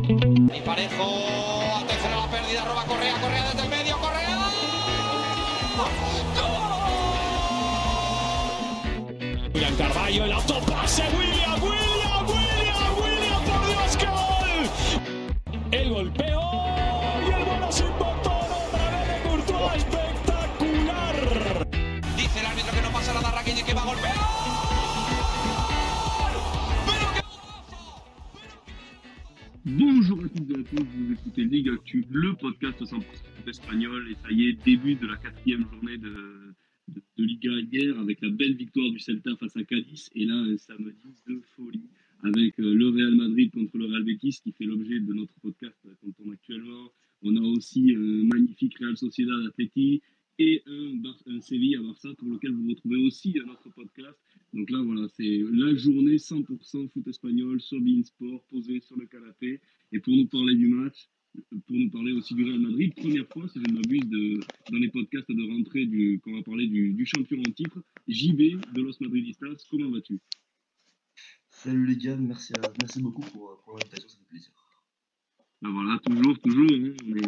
Y Parejo, atención a la pérdida, roba Correa, Correa desde el medio, Correa. ¡Gol! El autopase, à toutes et vous écoutez Ligue Actu, le podcast 100% foot espagnol, et ça y est, début de la quatrième journée de, de, Liga hier, avec la belle victoire du Celta face à Cadiz, et là un samedi de folie, avec euh, le Real Madrid contre le Real Betis, qui fait l'objet de notre podcast euh, qu'on tourne actuellement. On a aussi un magnifique Real Sociedad Atleti, et un, un Séville à Barça, pour lequel vous retrouvez aussi un autre podcast. Donc là, voilà, c'est la journée 100% foot espagnol sur Bein Sport, posé sur le canapé. Et pour nous parler du match, pour nous parler aussi du Real Madrid, première fois, si je ne m'abuse, dans les podcasts de rentrée, quand on va parler du, champion en titre, JB de Los Madridistas, comment vas-tu? Salut les gars, merci, merci beaucoup pour, pour l'invitation, ça fait plaisir. Ben voilà, toujours, toujours, hein, on est,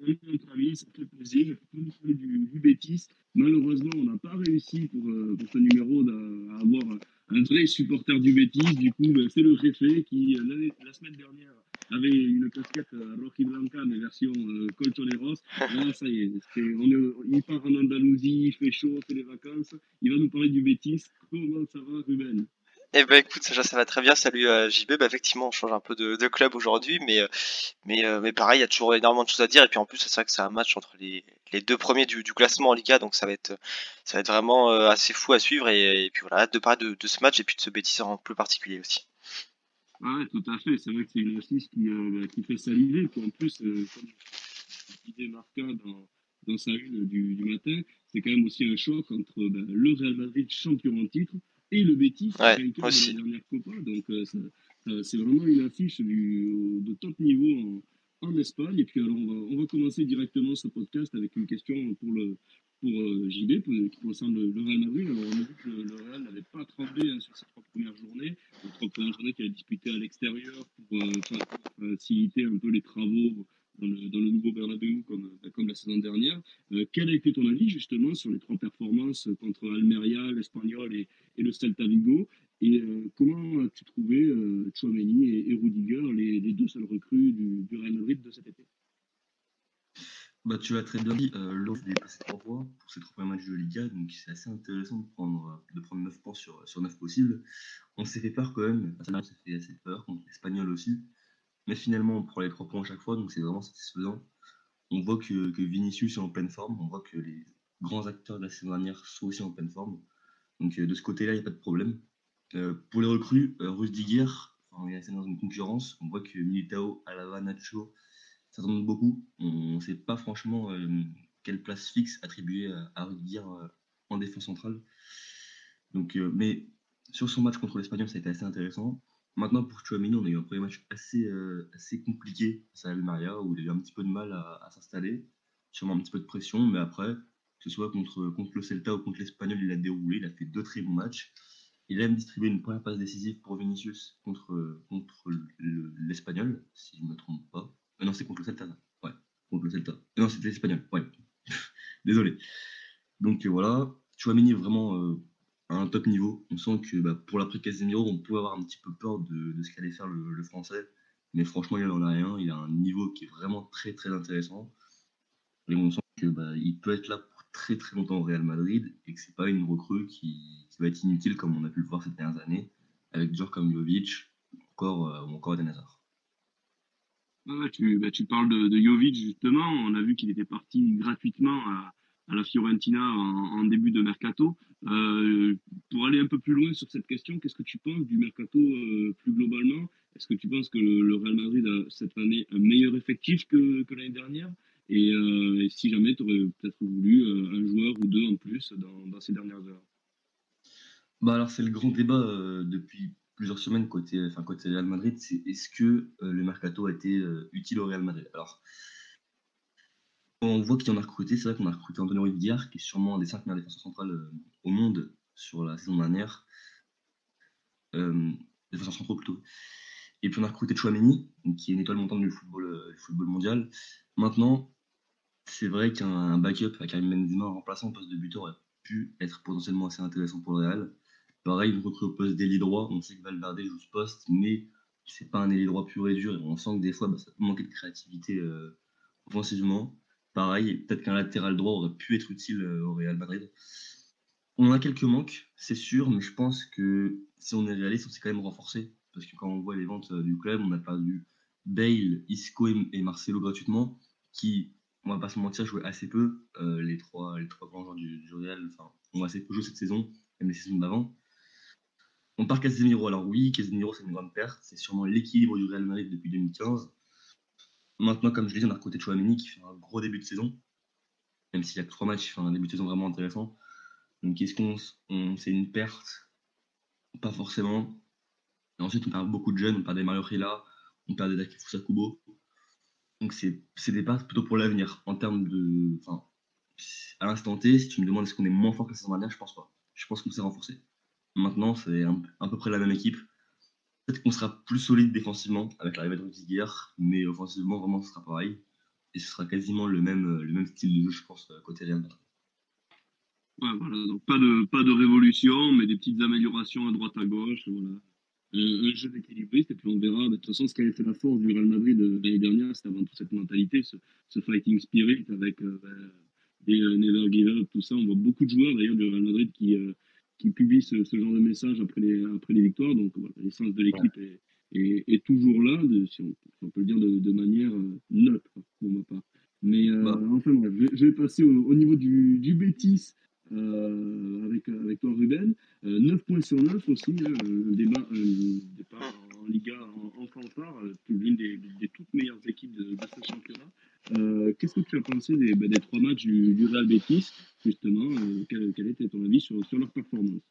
on est entre amis, ça fait plaisir. Nous parler du, du Bétis, malheureusement, on n'a pas réussi pour, euh, pour ce numéro à avoir un vrai supporter du Bétis. Du coup, ben, c'est le Réfé qui, euh, la semaine dernière, avait une casquette euh, Rocky Blanca, mais version euh, Colchoneros. Là, ça y est, est, on est, il part en Andalousie, il fait chaud, c'est les vacances. Il va nous parler du Bétis. Comment ça va, Ruben? Eh ben écoute, ça, ça va très bien. Salut euh, JB. Bah, effectivement, on change un peu de, club aujourd'hui, mais mais euh, mais pareil, il y a toujours énormément de choses à dire. Et puis en plus, c'est vrai que c'est un match entre les, deux premiers du, classement en Liga, donc ça va être ça va être vraiment euh, assez fou à suivre. Et, puis voilà, de parler de, ce match et puis de ce bêtise en plus particulier aussi. Ouais, tout à fait. C'est vrai que c'est une assise qui euh, qui fait saliver. Puis en plus, euh, comme l'idée marqua dans dans sa une du, matin, c'est quand même aussi un choc entre ben, le Real Madrid champion en titre et le Betis, ouais, vainqueur de la dernière Copa. Donc, euh, euh, c'est vraiment une affiche du, de top niveau en, en, Espagne. Et puis, alors, on va, on va commencer directement ce podcast avec une question pour le pour euh, JB, pour, qui concerne le, le, Real Madrid. Alors, on a vu que le, le Real n'avait pas tremblé hein, sur ces trois premières journées, les trois premières journées qu'il a disputées à l'extérieur pour faciliter un peu les travaux dans le, nouveau Bernabéu comme, comme la saison dernière. Euh, quel a été ton avis justement sur les trois performances contre Almeria, l'Espagnol et, le Celta Vigo? Et euh, comment as-tu trouvé euh, Chouameni et, et Rudiger, les, deux seuls recrues du, du, Real Madrid de cet été? Bah, tu as très bien dit, euh, l'offre est passé trois fois pour ces trois premiers matchs de Liga, donc c'est assez intéressant de prendre, de prendre 9 points sur, sur 9 possibles. On s'est fait peur quand même, ça s'est fait assez peur contre l'Espagnol aussi. Mais finalement, on prend les trois points à chaque fois, donc c'est vraiment satisfaisant. On voit que, que, Vinicius est en pleine forme, on voit que les grands acteurs de la saison dernière sont aussi en pleine forme. Donc euh, de ce côté-là, il n'y a pas de problème. Euh, pour les recrues, euh, Rudiger, enfin, il est dans une concurrence. On voit que Militao, Alava, Nacho s'attendent beaucoup. On ne sait pas franchement euh, quelle place fixe attribuer à, à Rudiger en défense centrale. Donc, mais sur son match contre l'Espagnol, ça a été assez intéressant. Maintenant, pour Chouamini, on a eu un premier match assez, euh, assez compliqué face à où il a eu un petit peu de mal à, s'installer, sûrement un petit peu de pression, mais après, que ce soit contre, contre le Celta ou contre l'Espagnol, il a déroulé, il a fait deux très bons matchs. Il a même distribué une première passe décisive pour Vinicius contre, contre l'Espagnol, si je ne me trompe pas. Euh, non, c'est contre le Celta, ouais, contre le Celta. Euh, non, c'était l'Espagnol, ouais. Désolé. Donc euh, voilà, Chouamini vraiment un top niveau. On sent que bah, pour l'après Casemiro, on peut avoir un petit peu peur de, ce qu'allait faire le, français. Mais franchement, il en a rien. Il a un niveau qui est vraiment très très intéressant. Et on sent que bah, peut être là pour très très longtemps au Real Madrid et que c'est pas une recrue qui, va être inutile comme on a pu le voir ces dernières années avec joueurs comme Jovic euh, ou encore Eden Hazard. Ah, tu, tu parles de, de Jovic justement. On a vu qu'il était parti gratuitement à, à la Fiorentina en, début de mercato. Euh, pour aller un peu plus loin sur cette question, qu'est-ce que tu penses du mercato euh, plus globalement? Est-ce que tu penses que le, Real Madrid a cette année un meilleur effectif que, l'année dernière? Et, euh, si jamais tu aurais peut-être voulu un joueur ou deux en plus dans, ces dernières heures. Bah alors c'est le grand débat depuis plusieurs semaines côté, enfin, côté Real Madrid, c'est est-ce que le mercato a été utile au Real Madrid? On voit qu'il y a recruté. C'est vrai qu'on a recruté Antonio Rudiger, qui est sûrement un des cinq meilleurs défenseurs centrales euh, au monde sur la saison dernière. Euh, défenseurs centraux plutôt. Et puis on a recruté Chouameni, qui est une étoile montante du football, euh, mondial. Maintenant, c'est vrai qu'un backup avec Karim Benzema en remplaçant au poste de buteur aurait pu être potentiellement assez intéressant pour le Real. Pareil, une recrue au poste d'ailier droit. On sait que Valverde joue ce poste, mais c'est pas un ailier droit pur et dur. On sent que des fois, bah, ça peut manquer de créativité euh, offensivement. Pareil, peut-être qu'un latéral droit aurait pu être utile euh, au Real Madrid. On a quelques manques, c'est sûr, mais je pense que si on est réaliste, on s'est quand même renforcé. Parce que quand on voit les ventes euh, du club, on a perdu Bale, Isco et Marcelo gratuitement, qui, on va pas se mentir, jouaient assez peu. les, trois, les trois grands joueurs du, du Real enfin, ont assez peu joué cette saison, même les saisons d'avant. On part Casemiro. Alors oui, Casemiro, c'est une grande perte. C'est sûrement l'équilibre du Real Madrid depuis 2015. Maintenant, comme je l'ai dit, on a recruté Chouameni qui fait un gros début de saison. Même s'il y a que trois matchs, il fait un début de saison vraiment intéressant. Donc est-ce qu'on c'est une perte? Pas forcément. Et ensuite, on perd beaucoup de jeunes. On perd des Mario Rila, on perd des Dakifusa Kubo. Donc c'est des pertes plutôt pour l'avenir. En termes de... Enfin, à l'instant T, si tu me demandes est-ce qu'on est moins fort que la saison dernière, je pense pas. Je pense qu'on s'est renforcé. Maintenant, c'est à peu près la même équipe. Peut-être qu'on sera plus solide défensivement avec l'arrivée de Rudiger, mais offensivement, vraiment, ce sera pareil. Et ce sera quasiment le même, le même style de jeu, je pense, côté Real Madrid. Ouais, voilà, donc pas de, pas de révolution, mais des petites améliorations à droite à gauche. Voilà. Un, jeu équilibriste, et puis on verra. De toute façon, ce qui avait fait la force du Real Madrid euh, l'année dernière, c'était avant tout cette mentalité, ce, fighting spirit avec euh, ben, des euh, never give up, tout ça. On voit beaucoup de joueurs d'ailleurs du Real Madrid qui, qui publie ce, genre de message après les, après les victoires. Donc voilà, l'essence de l'équipe est, est, toujours là, si, on, peut le dire de, manière euh, neutre pour ma part. Mais euh, bah. enfin bref, je, vais passer au, niveau du, du Bétis. Euh, avec, avec toi Ruben. 9 points sur 9 aussi, hein, un, débat, départ en, Liga en, fanfare, l'une des, des, toutes meilleures équipes de, de ce championnat. Euh, qu'est-ce que tu as pensé des, bah, des trois matchs du, Real Betis, justement euh, quel, quel, était ton avis sur, sur leur performance?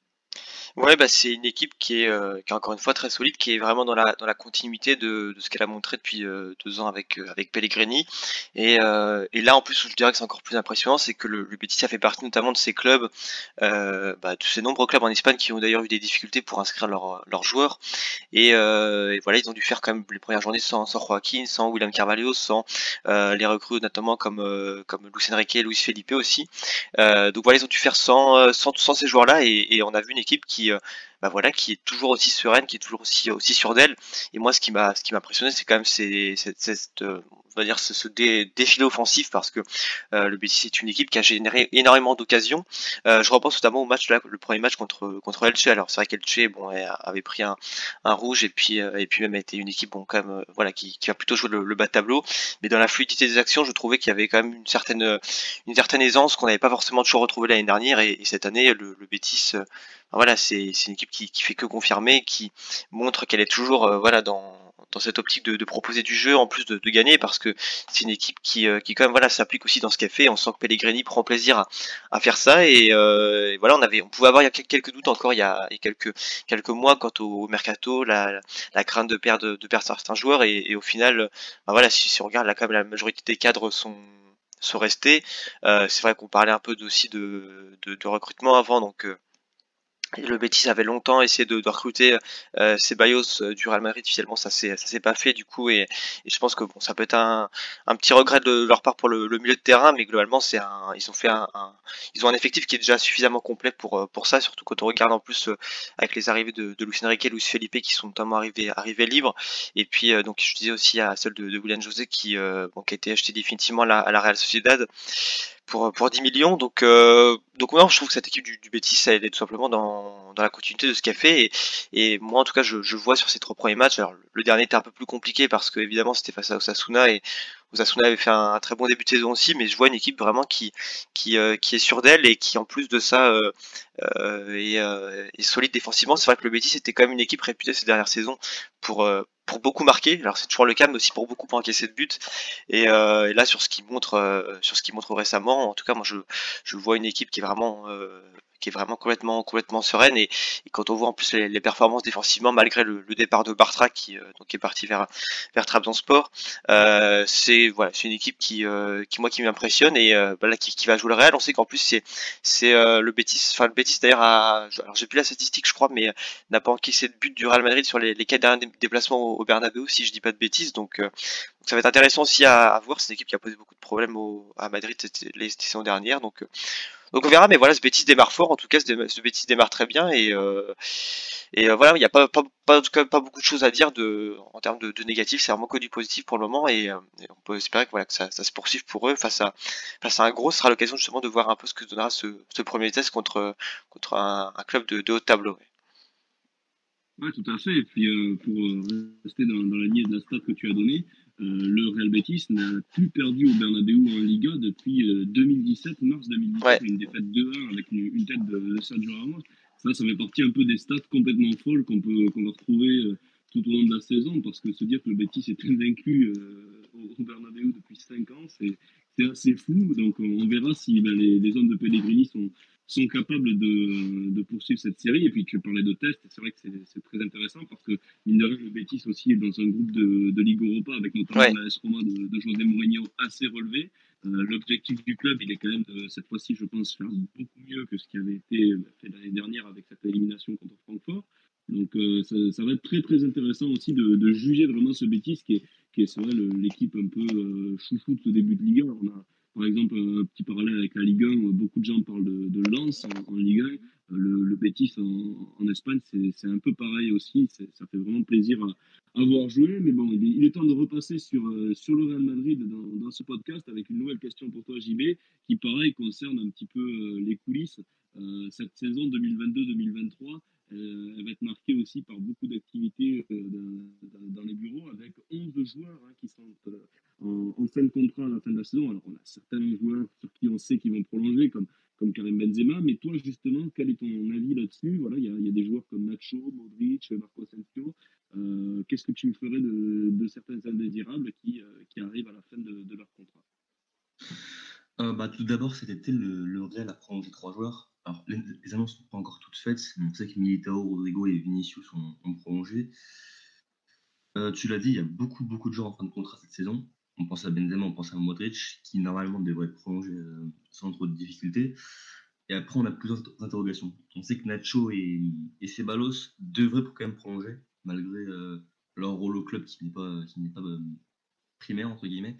Ouais, bah c'est une équipe qui est, euh, qui est encore une fois très solide, qui est vraiment dans la, dans la continuité de, de ce qu'elle a montré depuis euh, deux ans avec, euh, avec Pellegrini. Et, et là, en plus, je dirais que c'est encore plus impressionnant, c'est que le, le Betis a fait partie notamment de ces clubs, bah, de ces nombreux clubs en Espagne qui ont d'ailleurs eu des difficultés pour inscrire leurs leurs joueurs. Et, voilà, ils ont dû faire quand même les premières journées sans, sans Joaquin, sans William Carvalho, sans les recrues notamment comme, comme Luis Enrique et Luis Felipe aussi. donc voilà, ils ont dû faire sans, sans, sans ces joueurs-là et on a vu une équipe qui euh, bah voilà, qui est toujours aussi sereine, qui est toujours aussi aussi sûre d'elle. Et moi, ce qui m'a ce qui m'a impressionné, c'est quand même c'est cette, euh, on va dire ce, défilé offensif parce que euh, le Betis est une équipe qui a généré énormément d'occasions. je repense notamment au match là, le premier match contre contre Elche. Alors c'est vrai qu'Elche bon avait pris un, un rouge et puis et puis même été une équipe bon quand même voilà qui, qui a plutôt joué le, bas tableau. Mais dans la fluidité des actions, je trouvais qu'il y avait quand même une certaine une certaine aisance qu'on n'avait pas forcément toujours retrouvé l'année dernière et, cette année le, le Betis voilà, c'est une équipe qui, fait que confirmer, qui montre qu'elle est toujours euh, voilà dans, dans cette optique de, proposer du jeu en plus de, gagner parce que c'est une équipe qui, euh, qui quand même voilà s'applique aussi dans ce qu'elle fait. On sent que Pellegrini prend plaisir à, à faire ça et, euh, voilà on avait on pouvait avoir quelques doutes encore il y a, quelques quelques mois quant au, mercato la, la crainte de perdre de perdre certains joueurs et, au final ben voilà si, on regarde là quand même la majorité des cadres sont sont restés. C'est vrai qu'on parlait un peu aussi de, de, de recrutement avant donc le Betis avait longtemps essayé de, recruter euh, Ceballos euh, du Real Madrid. Finalement, ça s'est pas fait du coup, et, je pense que bon, ça peut être un, petit regret de leur part pour le, milieu de terrain, mais globalement, c'est un, ils ont fait un, ils ont un effectif qui est déjà suffisamment complet pour euh, pour ça, surtout quand on regarde en plus euh, avec les arrivées de, de Enrique et Luis Felipe qui sont notamment arrivés libres, et puis donc je disais aussi à celle de, de William José qui bon, a été acheté définitivement à la, à la Real Sociedad pour, pour 10 millions. Donc, euh, donc moi, je trouve que cette équipe du, du Betis, elle est tout simplement dans, dans la continuité de ce qu'elle fait. Et, et moi, en tout cas, je, je vois sur ces trois premiers matchs. Alors, le dernier était un peu plus compliqué parce que évidemment, c'était face à Osasuna et Osasuna avait fait un, très bon début de saison aussi. Mais je vois une équipe vraiment qui qui, euh, qui est sûre d'elle et qui, en plus de ça, euh, euh est, solide défensivement. C'est vrai que le Betis était quand même une équipe réputée ces dernières saisons pour beaucoup marquer. Alors c'est toujours le cas, mais aussi pour beaucoup pour encaisser de buts. Et, là sur ce qu'il montre, récemment, en tout cas moi je, vois une équipe qui est vraiment qui est vraiment complètement complètement sereine et, quand on voit en plus les, performances défensivement malgré le, départ de Bartra qui donc est parti vers vers Trabzonspor, euh, c'est voilà c'est une équipe qui qui moi qui m'impressionne et bah qui, qui va jouer le Real. On sait qu'en plus c'est c'est le Betis, enfin le Betis d'ailleurs a alors j'ai plus la statistique je crois mais n'a pas encaissé de but du Real Madrid sur les, les quatre derniers déplacements au, au Bernabeu si je dis pas de bêtises donc ça va être intéressant aussi à, voir. C'est une équipe qui a posé beaucoup de problèmes au, à Madrid les saisons dernières. Donc, euh, donc on verra. Mais voilà, ce bêtise démarre fort. En tout cas, ce, bêtise démarre très bien. Et, euh, et euh, voilà, il n'y a pas, pas, pas, pas beaucoup de choses à dire de, en termes de, de négatif. C'est vraiment que du positif pour le moment. Et, on peut espérer que, voilà, que ça, ça, se poursuive pour eux face à, face à un gros. Ce sera l'occasion justement de voir un peu ce que donnera ce, ce premier test contre, contre un, un club de, de haut tableau. Oui, tout à fait. Et puis, pour rester dans, la lignée de la que tu as donnée, euh, le Real Betis n'a plus perdu au Bernabeu en Liga depuis 2017, euh, mars 2017, une défaite 2-1 avec une, tête de, Sergio Ramos. Ça, ça fait partie un peu des stats complètement folles qu'on peut qu'on va retrouver euh, tout au long de la saison, parce que se dire que le Betis est invaincu au Bernabeu depuis 5 ans, c'est assez flou. Donc on verra si ben, les, les, hommes de Pellegrini sont, sont capables de, de, poursuivre cette série. Et puis tu parlais de tests, c'est vrai que c'est très intéressant parce que mine de rien, le Betis aussi est dans un groupe de, de Ligue Europa avec notamment la S Roma de, de, José Mourinho assez relevé. Euh, L'objectif du club, il est quand même de, cette fois-ci, je pense, faire beaucoup mieux que ce qui avait été fait l'année dernière avec cette élimination contre Francfort. Donc euh, ça, ça, va être très très intéressant aussi de, de juger vraiment ce Betis qui est, qui est l'équipe un peu euh, chouchou de ce début de Ligue 1. On a par exemple, un petit parallèle avec la Ligue 1, beaucoup de gens parlent de, de Lens en, Ligue 1. Le, le Betis en, Espagne, c'est un peu pareil aussi. Ça fait vraiment plaisir à, voir jouer. Mais bon, il est, temps de repasser sur, euh, sur le Real Madrid dans, dans, ce podcast avec une nouvelle question pour toi, JB, qui, pareil, concerne un petit peu euh, les coulisses. Euh, cette saison 2022-2023, elle va être marquée aussi par beaucoup d'activités dans, les bureaux avec 11 joueurs hein, qui sont en, fin de contrat à la fin de la saison. Alors, on a certains joueurs sur qui on sait qu'ils vont prolonger, comme, comme Karim Benzema, mais toi, justement, quel est ton avis là-dessus? Voilà, il y a, des joueurs comme Nacho, Modric, Marco Asensio. Euh, Qu'est-ce que tu ferais de, de certains indésirables qui, euh, qui, arrivent à la fin de, leur contrat? Euh, bah, Tout d'abord, cet été, le, le Real a prolongé trois joueurs. Alors, les, annonces ne sont pas encore toutes faites. On sait que Militao, Rodrigo et Vinicius ont, ont prolongé. Euh, tu l'as dit, il y a beaucoup, beaucoup de joueurs en fin de contrat cette saison on pense à Benzema, on pense à Modric, qui normalement devrait être prolongé euh, sans trop de difficultés. Et après, on a plusieurs interrogations. On sait que Nacho et, et Ceballos devraient quand même prolonger, malgré euh, leur rôle au club qui n'est pas, qui pas primaire, entre guillemets.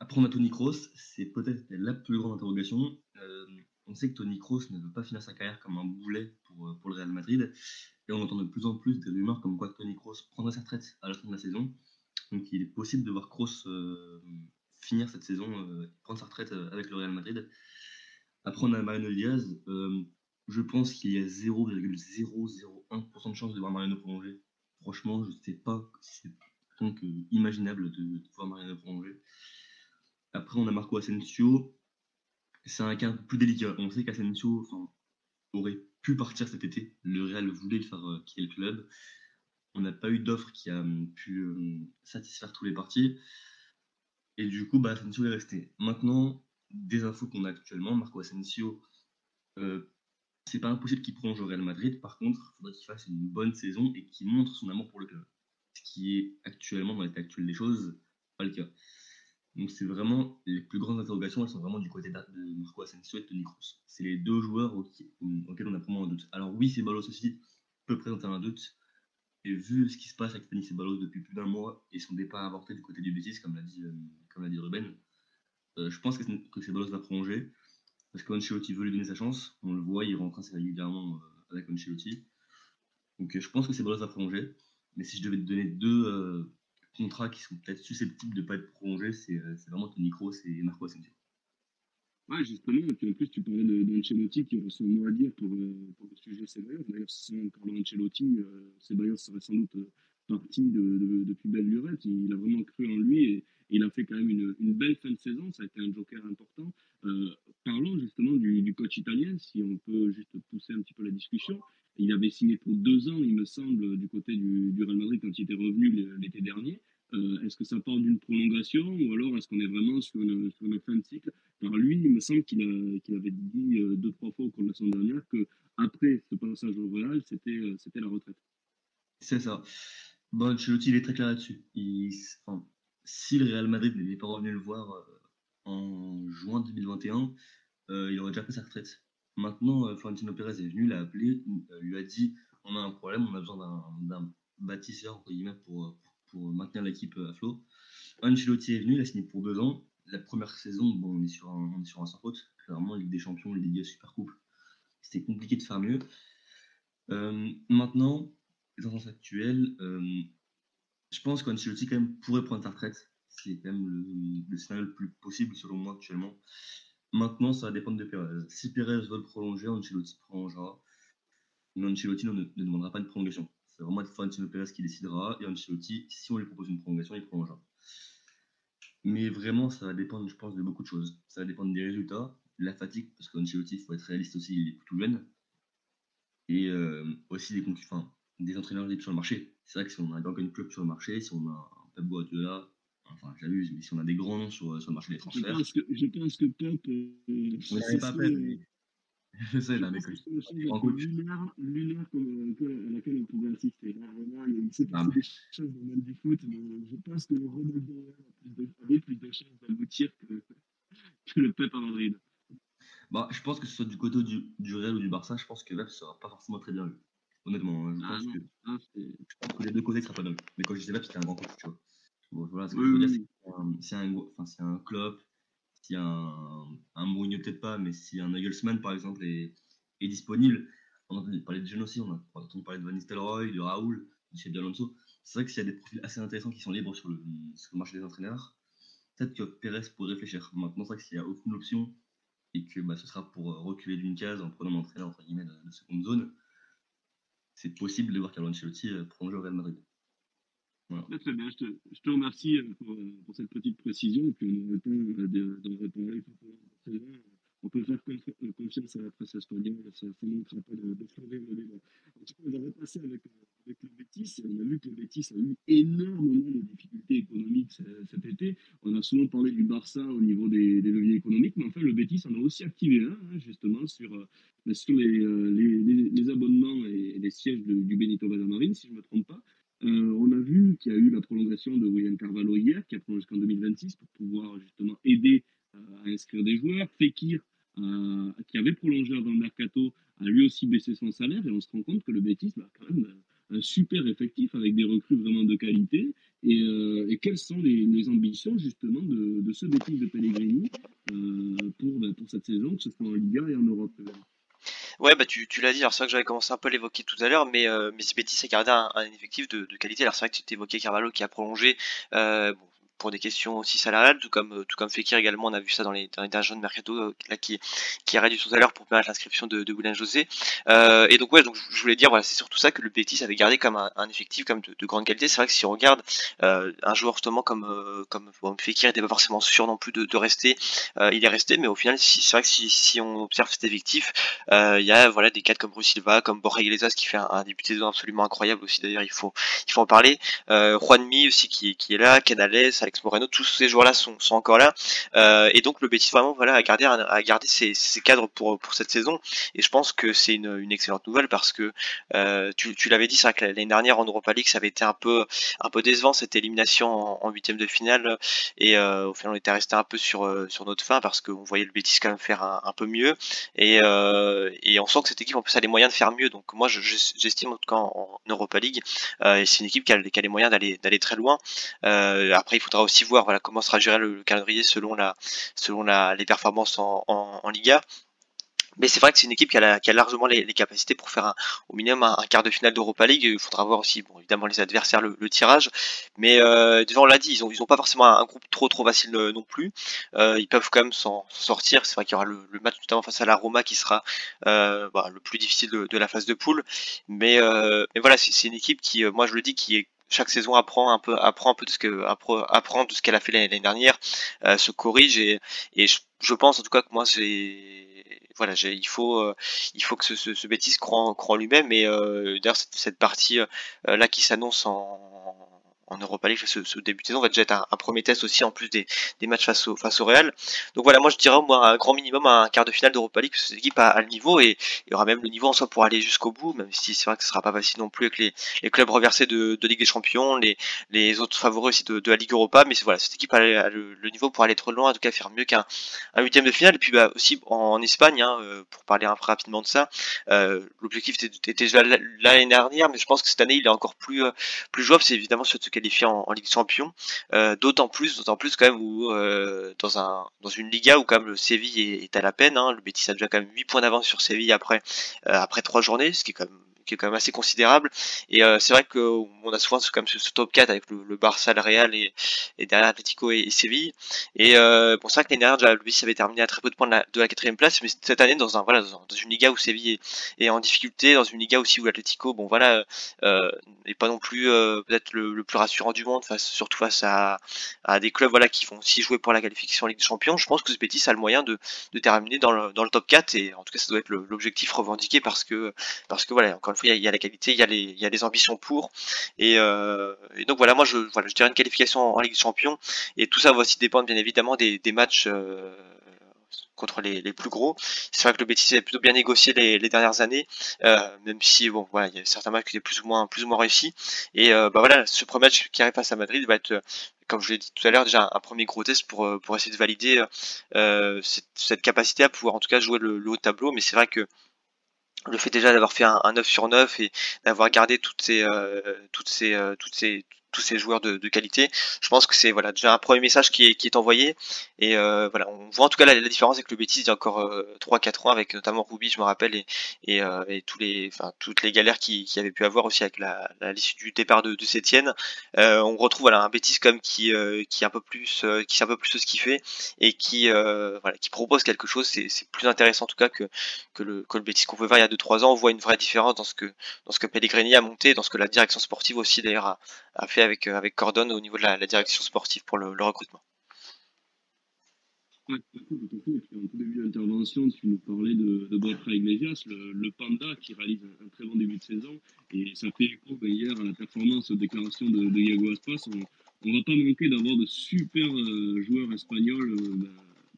Après, on a Tony Kroos, c'est peut-être la plus grande interrogation. On sait que Tony Kroos ne veut pas finir sa carrière comme un boulet pour, pour le Real Madrid. Et on entend de plus en plus des rumeurs comme quoi Tony Kroos prendrait sa retraite à la fin de la saison. Donc il est possible de voir Kroos euh, finir cette saison, euh, prendre sa retraite euh, avec le Real Madrid. Après, on a Mariano Diaz. je pense qu'il y a 0,001% de chance de voir Mariano prolonger. Franchement, je ne sais pas si c'est donc imaginable de, voir Mariano prolonger. Après, on a Marco Asensio. C'est un cas plus délicat. On sait qu'Asensio aurait pu partir cet été. Le Real voulait le faire quitter le club on n'a pas eu d'offre qui a hum, pu hum, satisfaire tous les partis. Et du coup, bah, Asensio est resté. Maintenant, des infos qu'on a actuellement, Marco Asensio, euh, c'est pas impossible qu'il prolonge au Real Madrid. Par contre, il faudrait qu'il fasse une bonne saison et qu'il montre son amour pour le club. Ce qui est actuellement, dans l'état actuel des choses, pas le cas. Donc c'est vraiment les plus grandes interrogations, elles sont vraiment du côté de Marco Asensio et de Toni Kroos. C'est les deux joueurs auxquels on a vraiment un doute. Alors oui, c'est Balos aussi peut présenter un doute, et vu ce qui se passe avec Stanis Ceballos depuis plus d'un mois et son départ avorté du côté du Betis, comme l'a dit, euh, dit Ruben, euh, je pense que, que Ceballos va prolonger parce qu'Ancelotti veut lui donner sa chance. On le voit, il rentre assez régulièrement euh, avec Ancelotti. Donc je pense que Ceballos va prolonger. Mais si je devais te donner deux contrats qui sont peut-être susceptibles de ne pas être prolongés, c'est vraiment Tony Kroos et Marco Asensio. Ouais, justement, et puis en plus, tu parlais d'Ancelotti qui aurait son mot à dire pour, euh, le sujet Ceballos. D'ailleurs, sans Carlo Ancelotti, euh, Ceballos serait sans doute euh, parti de, depuis belle lurette. Il a vraiment cru en lui et, il a fait quand même une, belle fin de saison. Ça a été un joker important. Euh, parlons justement du, coach italien, si on peut juste pousser un petit peu la discussion. Il avait signé pour deux ans, il me semble, du côté du, Real Madrid quand il était revenu l'été dernier. Euh, est-ce que ça part d'une prolongation ou alors est-ce qu'on est vraiment sur une, sur fin de cycle? Car lui, il me semble qu'il avait dit euh, deux, trois fois au cours de la semaine dernière que après ce passage au Real, c'était euh, c'était la retraite. C'est ça. Bon, Ancelotti, il est très clair là-dessus. Si le Real Madrid n'était pas revenu le voir en juin 2021, il aurait déjà pris sa retraite. Maintenant, Florentino Pérez est venu, l'a appelé, lui a dit on a un problème, on a besoin d'un bâtisseur entre guillemets pour, pour maintenir l'équipe à flot. Ancelotti est venu, il a signé pour deux ans. La première saison, bon, on est sur un, on est sur un sans faute. Clairement, Ligue des Champions, Ligue Super Coupe, c'était compliqué de faire mieux. Euh, maintenant, les tendances actuelles, euh, je pense qu'Ancelotti quand même pourrait prendre sa retraite. C'est quand même le, scénario le plus possible selon moi actuellement. Maintenant, ça va dépendre de Perez. Si Perez veut le prolonger, Ancelotti prolongera. Mais Ancelotti ne, demandera pas de prolongation. C'est vraiment Florentino Pérez qui décidera. Et Ancelotti, si on lui propose une prolongation, il prolongera. Mais vraiment, ça va dépendre, je pense, de beaucoup de choses. Ça va dépendre des résultats, la fatigue, parce qu'Ancelotti, il faut être réaliste aussi, il est tout jeune. Et euh, aussi des concurrents, des entraîneurs libres sur le marché. C'est vrai que si on a un club sur le marché, si on a un Pep Guardiola, enfin j'abuse, mais si on a des grands noms sur, sur le marché des transferts. Je pense que, je pense que Pep. Euh, c'est pas Pep, mais je sais, là, mais que. À laquelle on pouvait assister. vraiment, il s'est passé des choses dans le monde du foot, mais je pense que Ronaldo avait plus de chances d'aboutir que, que le Pep à Madrid. Bah, je pense que ce soit du côté du, du Real ou du Barça, je pense que Pep sera pas forcément très bien vu. Honnêtement, hein, je, ah pense que, ah, je pense que les deux côtés ne sera pas bien. Mais quand je disais Pep, c'était un grand coach, tu vois. Bon, voilà, ce que je veux dire, c'est un, un, un club si un, un Mourinho peut-être pas, mais si un Nagelsmann par exemple est, est disponible, on a entendu parler de jeunes aussi, on a entendu parler de Van Nistelrooy, de Raoul, de Xabi Alonso. C'est vrai que s'il y a des profils assez intéressants qui sont libres sur le, sur le marché des entraîneurs, peut-être que Pérez pourrait réfléchir. Maintenant, c'est vrai que s'il n'y a aucune option et que bah, ce sera pour reculer d'une case en prenant un entraîneur entre guillemets de, seconde zone, c'est possible de voir Carlo Ancelotti euh, prolonger au Real Madrid. Très bien, je te, remercie euh, pour, euh, pour, cette petite précision. Et puis on répond tout au On peut faire confiance à la presse espagnole, ça ne manquera pas de, le débat. on va repasser avec, euh, le Bétis. On a vu que le Bétis a eu énormément de difficultés économiques cet été. On a souvent parlé du Barça au niveau des, leviers économiques, mais en fait, le Bétis en a aussi activé un, hein, justement, sur, les, les, abonnements et les sièges du Benito Vallamarin, si je ne me trompe pas. Euh, on a vu qu'il y a eu la prolongation de William Carvalho hier, qui a prolongé jusqu'en 2026 pour pouvoir justement aider euh, à inscrire des joueurs. Fekir, euh, qui avait prolongé avant le mercato, a lui aussi baissé son salaire et on se rend compte que le Betis a quand même un super effectif avec des recrues vraiment de qualité. Et, quelles sont les, ambitions justement de, ce Betis de Pellegrini pour, ben, pour cette saison, que ce soit en Liga et en Europe Ouais, bah tu, tu l'as dit, alors c'est vrai que j'avais commencé un peu à l'évoquer tout à l'heure, mais, euh, mais Betis a gardé un, un effectif de, de, qualité. Alors c'est vrai que tu t'évoquais Carvalho qui a prolongé. Euh, bon, pour des questions aussi salariales, tout comme tout comme Fekir également, on a vu ça dans les, dans les derniers de mercato euh, là qui qui a réduit à l'heure pour permettre l'inscription de, de William José. Euh, et donc ouais, donc je voulais dire voilà, c'est surtout ça que le Betis avait gardé comme un, un effectif comme de, de, grande qualité. C'est vrai que si on regarde euh, un joueur justement comme euh, comme bon, Fekir n'était pas forcément sûr non plus de, de rester, euh, il est resté, mais au final si, c'est vrai que si, si on observe cet effectif, il y a voilà des cadres comme Bruce Silva, comme Borja Iglesias qui fait un, un début de saison absolument incroyable aussi d'ailleurs il faut il faut en parler. Euh, Mi aussi qui, qui est là, Canales, Alex Moreno, tous ces joueurs-là sont, encore là. Euh, et donc le Betis vraiment voilà a gardé a gardé ses, cadres pour pour cette saison. Et je pense que c'est une, excellente nouvelle parce que euh, tu, l'avais dit, c'est vrai que l'année dernière en Europa League ça avait été un peu un peu décevant cette élimination en huitième de finale. Et euh, au final on était resté un peu sur sur notre fin parce qu'on voyait le Betis quand même faire un, peu mieux. Et et on sent que cette équipe en plus a les moyens de faire mieux. Donc moi j'estime en tout cas en, Europa League, c'est une équipe qui a, qui a les moyens d'aller d'aller très loin. après il faudra aussi voir voilà comment sera géré le, calendrier selon la selon la, les performances en, Liga. Mais c'est vrai que c'est une équipe qui a, largement les, capacités pour faire au minimum un, quart de finale d'Europa League. Il faudra voir aussi, bon, évidemment, les adversaires, le, tirage. Mais euh, on l'a dit, ils ont, ils ont pas forcément un, groupe trop trop facile euh, non plus. Euh, ils peuvent quand même s'en sortir. C'est vrai qu'il y aura le, match notamment face à la Roma qui sera bah, le plus difficile de, la phase de poule. Mais, voilà, c'est une équipe qui, moi je le dis, qui est chaque saison apprend un peu, apprend un peu de ce que, apprend de ce qu'elle a fait l'année dernière, se corrige et, et je, pense en tout cas que moi j'ai, voilà, j'ai, il faut, il faut que ce, ce, ce bêtise croit, croit lui-même et d'ailleurs cette, cette partie là qui s'annonce en en Europa League ce, ce, début de saison va déjà être un, premier test aussi en plus des, des, matchs face au, face au Real. Donc voilà, moi je dirais moi un grand minimum un quart de finale d'Europa League, que cette équipe a, le niveau et y aura même le niveau en soi pour aller jusqu'au bout, même si c'est vrai que ce sera pas facile non plus avec les, les clubs reversés de, de, Ligue des Champions, les, les autres favoris aussi de, de la Ligue Europa, mais voilà, cette équipe a, le, niveau pour aller trop loin, en tout cas faire mieux qu'un un huitième de finale. Et puis bah, aussi en, Espagne, hein, euh, pour parler un peu rapidement de ça, euh, l'objectif était, déjà l'année dernière, mais je pense que cette année il est encore plus, euh, plus jouable, c'est évidemment de se qualifier en, Ligue des Champions, euh, d'autant plus, d'autant plus quand même où euh, dans un dans une Liga où quand même le Séville est, à la peine, hein, le Betis a déjà quand même 8 points d'avance sur Séville après euh, après trois journées, ce qui est quand même qui est quand même assez considérable. Et euh, c'est vrai qu'on a souvent ce, top 4 avec le, Barça, le Real et, derrière Atletico et, Séville. Et euh, bon, c'est vrai que l'année dernière, déjà, Betis avait terminé à très peu de points de la, quatrième place, mais cette année, dans un voilà, dans une Liga où Séville est, en difficulté, dans une Liga aussi où l'Atletico, bon voilà, euh, n'est pas non plus euh, peut-être le, plus rassurant du monde, face, surtout face à, à des clubs voilà qui vont aussi jouer pour la qualification en Ligue des Champions. Je pense que ce Betis a le moyen de, de terminer dans le, dans le top 4 et en tout cas ça doit être l'objectif revendiqué parce que parce que voilà encore il y, a, la qualité, il y a les, ambitions pour. Et, euh, et, donc voilà, moi je, voilà, je dirais une qualification en, Ligue des Champions. Et tout ça va aussi dépendre bien évidemment des, matchs. Euh, contre les, plus gros. C'est vrai que le Betis a plutôt bien négocié les, dernières années, euh, même si bon voilà, il y a certains matchs qui étaient plus ou moins plus ou moins réussis. Et bah voilà, ce premier match qui arrive face à Madrid va être comme je l'ai dit tout à l'heure, déjà un premier gros test pour, pour essayer de valider cette, capacité à pouvoir en tout cas jouer le haut tableau. Mais c'est vrai que le fait déjà d'avoir fait un, 9 sur 9 et d'avoir gardé toutes ces, euh, toutes ces, euh, toutes ces, tous ces joueurs de, qualité. Je pense que c'est voilà déjà un premier message qui est, envoyé et euh, voilà on voit en tout cas la, différence avec le Betis il y a encore euh, 3-4 ans avec notamment Ruby je me rappelle et, euh, et tous les enfin toutes les galères qui, qui avait pu avoir aussi avec la, l'issue du départ de, Sétienne. Euh, on retrouve voilà un Betis comme qui euh, qui est un peu plus qui sait un peu plus ce qu'il fait et qui voilà qui propose quelque chose c'est, c'est plus intéressant en tout cas que que le que le Betis qu'on peut voir il y a 2-3 ans on voit une vraie différence dans ce que dans ce que Pellegrini a monté dans ce que la direction sportive aussi d'ailleurs a, a fait avec, euh, avec Cordon au niveau de la, direction sportive pour le, recrutement. Ouais, tout à fait, En tout début d'intervention, tu nous parlais de, de Iglesias, le, Panda qui réalise un, très bon début de saison. Et ça fait écho ben, hier à la performance aux déclarations de, de Aspas. On ne va pas manquer d'avoir de super euh, joueurs espagnols euh, ben,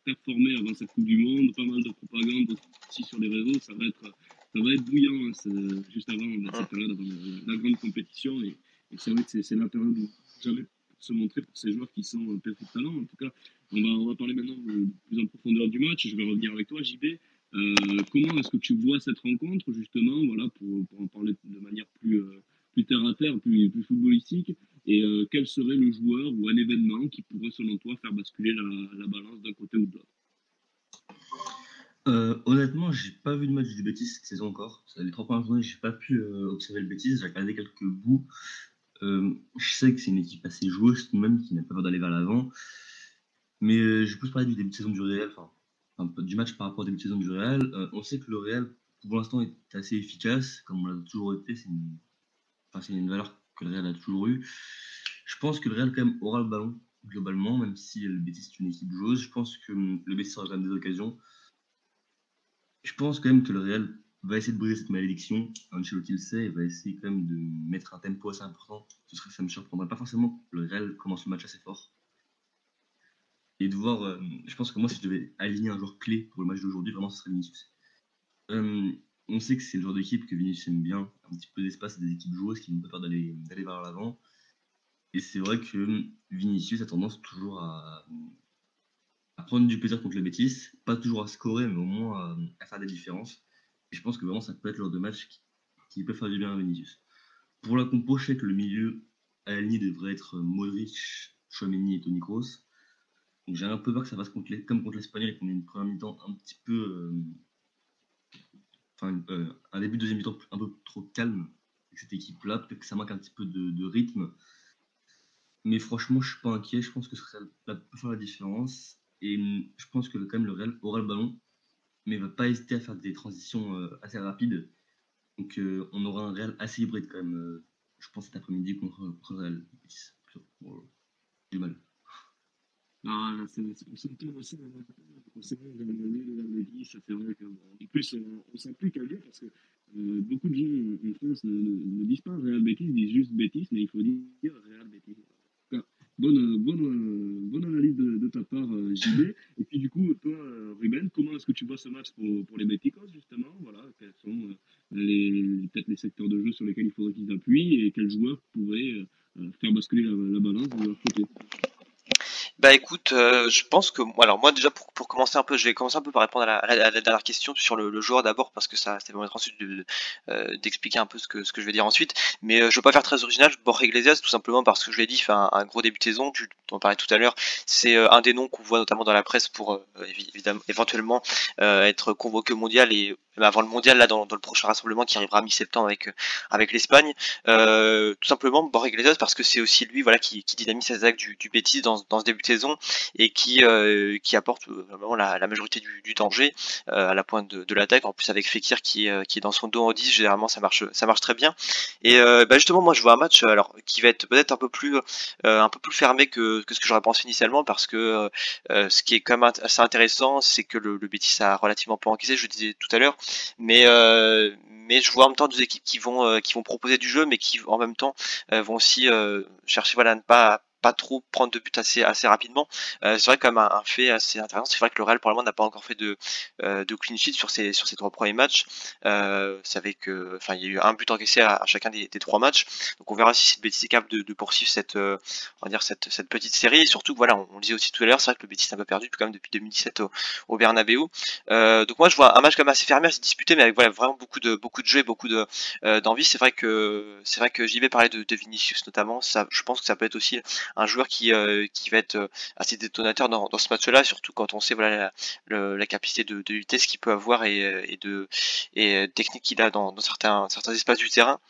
performer avant cette Coupe du Monde. Pas mal de propagande aussi sur les réseaux. Ça va être, ça va être bouillant hein, juste avant la, grande compétition. Et c'est vrai que c'est la période où jamais se montrer pour ces joueurs qui sont euh, pétris de talent. En tout cas, on va, parler maintenant plus en profondeur du match. Je vais revenir avec toi, JB. Euh, comment est-ce que tu vois cette rencontre, justement, voilà, pour, en parler de manière plus, euh, terre à terre, plus, footballistique? Et euh, quel serait le joueur ou un événement qui pourrait, selon toi, faire basculer la, la balance d'un côté ou de l'autre? Euh, honnêtement, j'ai pas vu de match du Betis cette saison encore. Les trois premières journées, j'ai pas pu observer le Betis. J'ai regardé quelques bouts euh, je sais que c'est une équipe assez joueuse même qui n'a pas peur d'aller vers l'avant. Mais euh, je vais plus parler du début de saison du Real, du match par rapport au début de saison du Real. Euh, on sait que le Real, pour l'instant, est assez efficace, comme on l'a toujours été. C'est une... Une valeur que le Real a toujours eue. Je pense que le Real, quand même, aura le ballon, globalement, même si le Betis est une équipe joueuse. Je pense que le Betis aura quand même des occasions. Je pense quand même que le Real va essayer de briser cette malédiction. Ancelotti le sait, va essayer quand même de mettre un tempo assez important. Ce serait, ça me surprendrait pas forcément le Real commence le match assez fort. Et de voir, euh, je pense que moi, si je devais aligner un joueur clé pour le match d'aujourd'hui, vraiment, ce serait Vinicius. Euh, on sait que c'est le genre d'équipe que Vinicius aime bien, un petit peu d'espace, des équipes joueuses qui n'ont pas peur d'aller vers l'avant. Et c'est vrai que Vinicius a tendance toujours à, prendre du plaisir contre les bêtises, pas toujours à scorer, mais au moins à faire des différences. Je pense que vraiment, ça peut être le genre de match qui, qui peut faire du bien à Vinicius. Pour la compo, je sais que le milieu à la devrait être Modric, Chouameni et Toni Kroos. Donc j'ai un peu peur que ça fasse contre comme contre l'Espagnol et qu'on ait une première mi-temps un petit peu. Euh, enfin, euh, un début de deuxième mi-temps un peu trop calme avec cette équipe-là. Peut-être que ça manque un petit peu de, rythme. Mais franchement, je suis pas inquiet. Je pense que ça peut faire la différence. Et je pense que quand même le Real aura le ballon mais va pas hésiter à faire des transitions euh, assez rapides. Donc euh, on aura un Real assez hybride quand même. Euh, je pense cet après-midi contre, contre Real. Du mal. Ah, c'est on s'entend aussi de ça fait vrai en plus on, s'applique à dire parce que euh, beaucoup de gens en, France ne, disent pas Real Betis, ils disent juste Betis, mais il faut dire Real Betis. Bonne, bonne, bonne analyse de, ta part, euh, JB. Et puis du coup, toi, euh, Ruben, comment est-ce que tu vois ce match pour, les Beticos, justement? Voilà, quels sont euh, peut-être les secteurs de jeu sur lesquels il faudrait qu'ils appuient et quels joueurs pourraient faire basculer la balance de leur côté? Bah écoute, euh, je pense que alors moi déjà pour, pour commencer un peu, je vais commencer un peu par répondre à la, à la, dernière question sur le, le joueur d'abord parce que ça, ça permettre ensuite euh, d'expliquer un peu ce que ce que je vais dire ensuite. Mais euh, je veux pas faire très original. Borja Iglesias tout simplement parce que je l'ai dit, fait un, un, gros début de saison. Tu en parlais tout à l'heure. C'est euh, un des noms qu'on voit notamment dans la presse pour euh, évidemment éventuellement être convoqué au mondial et avant le mondial là dans, dans, le prochain rassemblement qui arrivera mi-septembre avec avec l'Espagne. tout simplement Iglesias parce que c'est aussi lui voilà qui, qui dynamise les du, du Betis dans, dans ce début de saison et qui euh, qui apporte euh, vraiment la, la majorité du, du danger euh, à la pointe de, de l'attaque. En plus avec Fekir qui qui est dans son dos en 10, généralement ça marche ça marche très bien. Et bah justement moi je vois un match alors qui va être peut-être un peu plus un peu plus fermé que, que ce que j'aurais pensé initialement parce que ce qui est quand même assez intéressant c'est que le, le a relativement peu encaissé, je le disais tout à l'heure, mais mais je vois en même temps deux équipes qui vont qui vont proposer du jeu mais qui en même temps vont aussi chercher voilà à ne pas trop prendre de buts assez assez rapidement. Euh, c'est vrai comme un, un, fait assez intéressant, c'est vrai que le Real pour le moment n'a pas encore fait de euh, de clean sheet sur ces sur ces trois premiers matchs. Euh, avec enfin il y a eu un but encaissé à, chacun des, trois matchs. Donc on verra si cette Betis est capable de, poursuivre cette euh, on va dire cette cette petite série et surtout voilà, on, le disait aussi tout à l'heure, c'est vrai que le Betis n'a pas perdu quand même depuis 2017 au, au Bernabeu. Donc moi je vois un match comme assez fermé, assez disputé mais avec voilà vraiment beaucoup de beaucoup de jeux et beaucoup de d'envie. C'est vrai que c'est vrai que JB parlait de, de Vinicius notamment, ça je pense que ça peut être aussi un joueur qui, euh, qui va être euh, assez détonateur dans, ce match-là, surtout quand on sait la, capacité de, de vitesse qu'il peut avoir et, et de et technique qu'il a dans, dans certains certains espaces du terrain.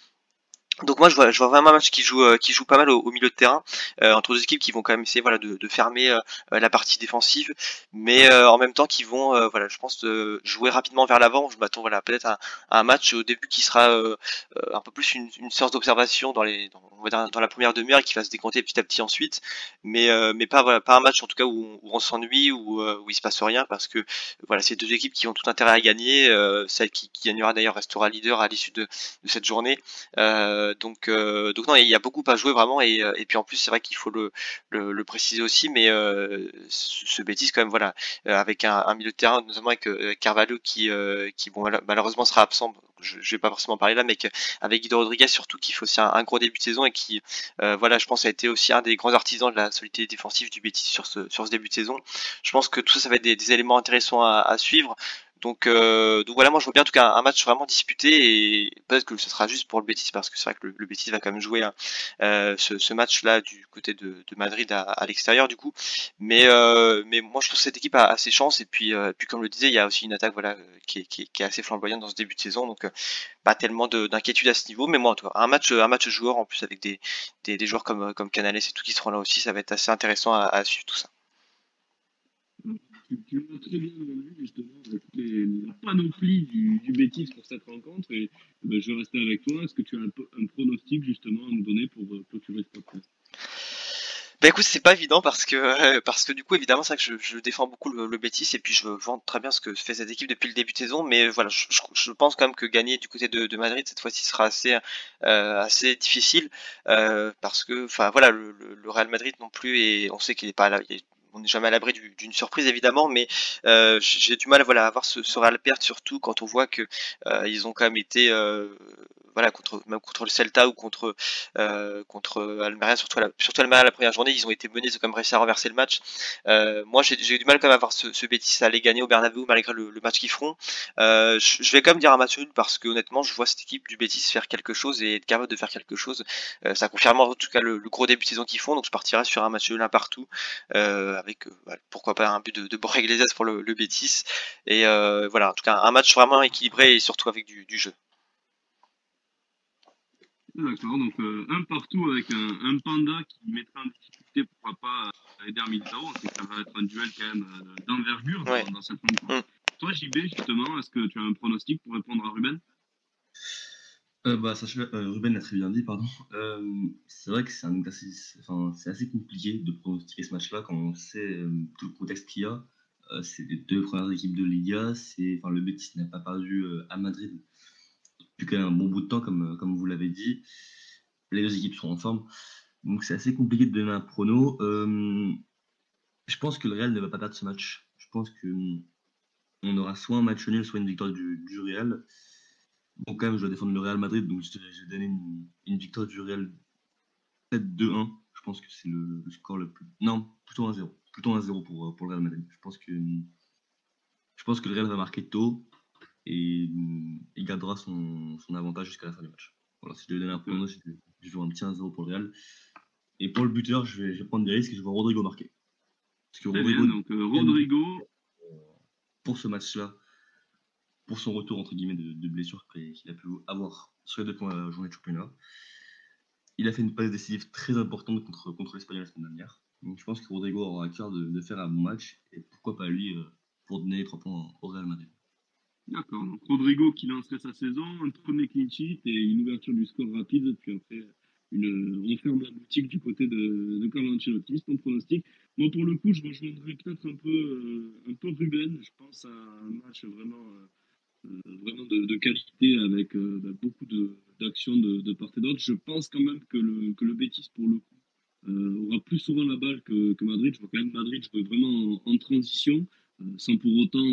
Donc moi je vois, je vois vraiment un match qui joue euh, qui joue pas mal au, au milieu de terrain euh, entre deux équipes qui vont quand même essayer voilà de, de fermer euh, la partie défensive mais en même temps qui vont voilà je pense jouer rapidement vers l'avant. Je m'attends voilà peut-être à, un match au début qui sera un peu plus une, une séance d'observation dans les dans, on la première demi-heure qui va se décompter petit à petit ensuite. Mais mais pas voilà pas un match en tout cas où, où on s'ennuie ou où, où il se passe rien parce que voilà c'est deux équipes qui ont tout intérêt à gagner celle qui, qui gagnera d'ailleurs restera leader à l'issue de, de cette journée. Euh, donc, euh, donc non, il y a beaucoup à jouer vraiment et, euh, puis en plus c'est vrai qu'il faut le, préciser aussi, mais euh, ce bêtise quand même voilà avec un, milieu de terrain notamment avec Carvalho qui malheureusement sera absent. Je, je vais pas forcément parler là, mais avec Guido Rodriguez surtout qui fait aussi un, gros début de saison et qui voilà je pense a été aussi un des grands artisans de la solidité défensive du Betis sur ce sur début de saison. Je pense que tout ça ça va être des, éléments intéressants à suivre. Donc, euh, donc voilà, moi je vois bien en tout cas un, match vraiment disputé et peut-être que ce sera juste pour le Betis parce que c'est vrai que le, le, Betis va quand même jouer hein, euh, ce, ce match-là du côté de, de Madrid à, à l'extérieur du coup. Mais, euh, mais moi je trouve que cette équipe a, a ses chances et puis, euh, puis comme le disait, il y a aussi une attaque voilà qui est, qui est, qui est assez flamboyante dans ce début de saison donc euh, pas tellement d'inquiétude à ce niveau. Mais moi en tout cas un match, un match joueur en plus avec des, des, des joueurs comme, comme Canales et tout qui seront là aussi, ça va être assez intéressant à, à suivre tout ça tu, tu l'as très bien vendu justement avec les, la panoplie du, du Bétis pour cette rencontre. Et ben, je vais rester avec toi. Est-ce que tu as un, pronostic justement à nous donner pour clôturer ce podcast bah écoute, c'est pas évident parce que euh, parce que du coup évidemment c'est vrai que je, défends beaucoup le, le Betis et puis je vois très bien ce que fait cette équipe depuis le début de saison, mais voilà, je, pense quand même que gagner du côté de, Madrid cette fois-ci sera assez euh, assez difficile euh, parce que enfin voilà le, Real Madrid non plus et on sait qu'il est pas là, on n'est jamais à l'abri d'une surprise évidemment, mais euh, j'ai du mal voilà, à avoir ce, ce perte surtout quand on voit que euh, ils ont quand même été euh, voilà contre même contre le Celta ou contre euh, contre Almeria surtout la, surtout Almeria la première journée ils ont été menés ils ont quand réussi à renverser le match. Euh, moi j'ai eu du mal quand même à voir ce, ce Betis aller gagner au Bernabeu malgré le, match qu'ils feront. Euh, je, vais quand même dire un match nul parce que honnêtement je vois cette équipe du Betis faire quelque chose et être capable de faire quelque chose. Euh, ça confirme en tout cas le, gros début de saison qu'ils font donc je partirai sur un match nul un partout avec pourquoi pas un but de, de pour le, le et voilà en tout cas un match vraiment équilibré et surtout avec du jeu D'accord, donc euh, un partout avec un, un, panda qui mettra en difficulté, pourquoi pas, Eder Militao. C'est ça va être un duel quand même euh, d'envergure ouais. dans, dans, cette rencontre. Mm. Toi, JB, justement, est-ce que tu as un pronostic pour répondre à Ruben? Euh, bah, euh, Ruben l'a très bien dit, pardon. c'est vrai que c'est un enfin, c'est assez compliqué de pronostiquer ce match-là quand on sait tout le contexte qu'il y a. c'est les deux premières équipes de Liga. C'est, enfin, le Betis n'a pas perdu à Madrid depuis un bon bout de temps, comme, comme vous l'avez dit. Les deux équipes sont en forme. Donc c'est assez compliqué de donner un prono. je pense que le Real ne va pas perdre ce match. Je pense que on aura soit un match nul, soit une victoire du, du Real. Bon, quand même, je dois défendre le Real Madrid, donc je vais donner une, victoire du Real peut-être 2-1. Je pense que c'est le, score le plus. Non, plutôt 1-0. Plutôt 1-0 pour, pour le Real Madrid. Je pense que, je pense que le Real va marquer tôt et il gardera son, son avantage jusqu'à la fin du match. Voilà, si je devais donner un pronostic, je vais un petit 1-0 pour le Real. Et pour le buteur, je vais, je vais prendre des risques et je vais Rodrigo marquer. Parce que Rodrigo, donc, euh, Rodrigo, pour ce match-là, pour son retour entre guillemets de, blessure qu'il a pu avoir sur les deux points la journée de championnat. Il a fait une passe décisive très importante contre, contre l'Espagnol la semaine dernière. Donc je pense que Rodrigo aura à cœur de, faire un bon match et pourquoi pas lui euh, pour donner les trois points au Real Madrid. D'accord, donc Rodrigo qui lancerait sa saison, un premier clean sheet et une ouverture du score rapide, puis après une, on ferme la boutique du côté de, de Carlo Ancelotti, ton pronostic. Moi, pour le coup, je rejoindrai peut-être un peu, euh, un peu Ruben. Je pense à un match vraiment, euh, euh, vraiment de, qualité avec bah, beaucoup d'actions de, de, part et d'autre. Je pense quand même que le, que le Betis, pour le coup, aura plus souvent la balle que, que, Madrid. Je vois quand même Madrid jouer vraiment en, transition, sans pour autant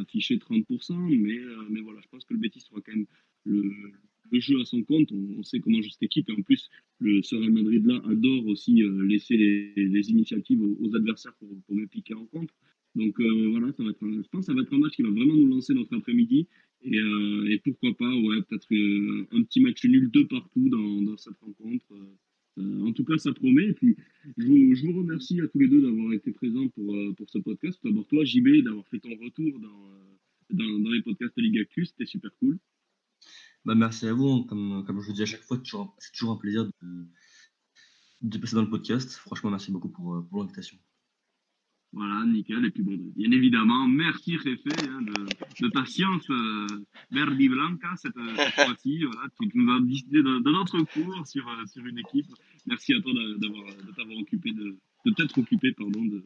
afficher 30%. Mais, mais voilà, je pense que le Betis sera quand même le, jeu à son compte. On, sait comment joue cette équipe. Et en plus, le Real Madrid-là adore aussi euh, laisser les, initiatives aux, adversaires pour, pour me piquer en contre. Donc euh, voilà, ça va être je pense que ça va être un match qui va vraiment nous lancer notre après-midi. Et, euh, pourquoi pas, ouais, peut-être un petit match nul de partout dans cette rencontre. En tout cas, ça promet. Et puis, je vous, remercie à tous les deux d'avoir été présents pour, pour ce podcast. D'abord, toi, JB, d'avoir fait ton retour dans, dans, dans les podcasts de Ligue. C'était super cool. Bah, merci à vous. Comme, comme je vous dis à chaque fois, c'est toujours un plaisir de, de passer dans le podcast. Franchement, merci beaucoup pour, euh, pour l'invitation. Voilà, nickel. Et puis bon, bien évidemment, merci Réfé hein, de, de, ta science euh, verdi blanca cette, euh, fois-ci. Voilà, tu, nous as décidé de, de, notre cours sur, euh, sur une équipe. Merci à toi d'avoir de t'avoir occupé de, de t'être occupé pardon de,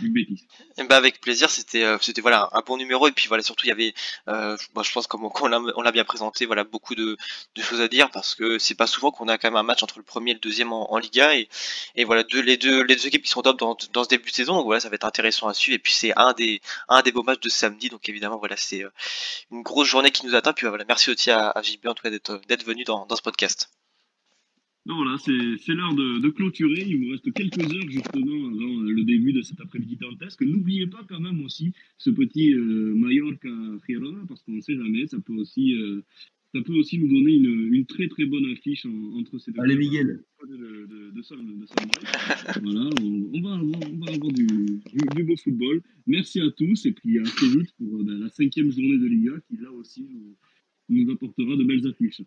Bétis. Et bah avec plaisir, c'était euh, c'était voilà un bon numéro. Et puis voilà surtout il y avait euh, je pense comme on l'a bien présenté voilà beaucoup de, de choses à dire parce que c'est pas souvent qu'on a quand même un match entre le premier et le deuxième en, en Liga. Et et voilà deux les deux les deux équipes qui sont top dans, dans ce début de saison. Donc voilà ça va être intéressant à suivre. Et puis c'est un des un des beaux matchs de samedi. Donc évidemment voilà c'est euh, une grosse journée qui nous attend puis voilà merci aussi à, à JB en tout cas d'être d'être venu dans dans ce podcast. Non, voilà, c'est l'heure de, de, clôturer. Il vous reste quelques heures justement avant le début de cet après-midi dantesque. N'oubliez pas quand même aussi ce petit euh, Mallorca-Girona, parce qu'on ne sait jamais, ça peut aussi, euh, ça peut aussi nous donner une, une très très bonne affiche en, entre ces deux. Allez, Miguel. De, de, de, de voilà, on, on, va avoir, on va avoir du, du, beau football. Merci à tous et puis à très vite pour euh, ben, la cinquième journée de Liga qui là aussi nous, nous apportera de belles affiches.